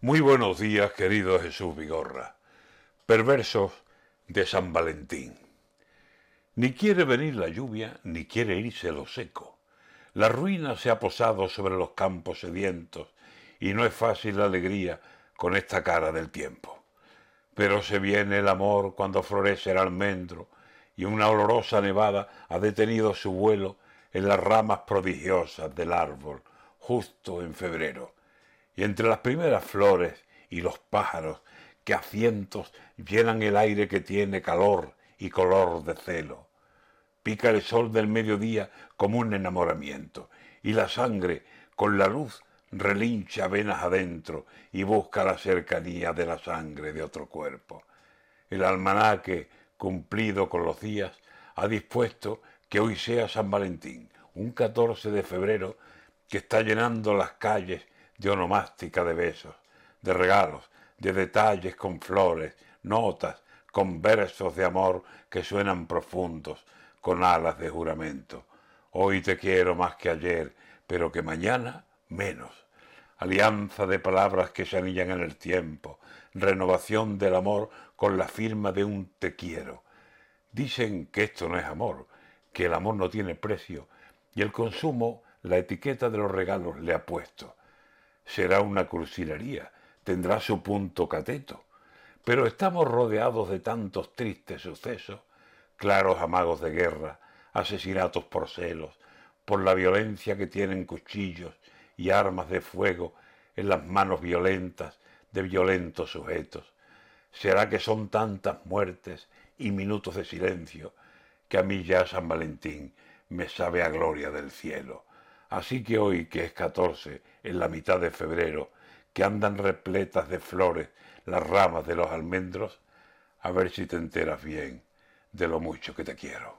Muy buenos días, querido Jesús Vigorra. Perversos de San Valentín. Ni quiere venir la lluvia, ni quiere irse lo seco. La ruina se ha posado sobre los campos sedientos, y no es fácil la alegría con esta cara del tiempo. Pero se viene el amor cuando florece el almendro, y una olorosa nevada ha detenido su vuelo en las ramas prodigiosas del árbol, justo en febrero y entre las primeras flores y los pájaros que a cientos llenan el aire que tiene calor y color de celo. Pica el sol del mediodía como un enamoramiento, y la sangre, con la luz, relincha venas adentro y busca la cercanía de la sangre de otro cuerpo. El almanaque, cumplido con los días, ha dispuesto que hoy sea San Valentín, un 14 de febrero que está llenando las calles de onomástica de besos, de regalos, de detalles con flores, notas, con versos de amor que suenan profundos, con alas de juramento. Hoy te quiero más que ayer, pero que mañana menos. Alianza de palabras que se anillan en el tiempo, renovación del amor con la firma de un te quiero. Dicen que esto no es amor, que el amor no tiene precio, y el consumo la etiqueta de los regalos le ha puesto será una cursilería, tendrá su punto cateto. Pero estamos rodeados de tantos tristes sucesos, claros amagos de guerra, asesinatos por celos, por la violencia que tienen cuchillos y armas de fuego en las manos violentas de violentos sujetos. ¿Será que son tantas muertes y minutos de silencio que a mí ya San Valentín me sabe a gloria del cielo? Así que hoy, que es 14, en la mitad de febrero, que andan repletas de flores las ramas de los almendros, a ver si te enteras bien de lo mucho que te quiero.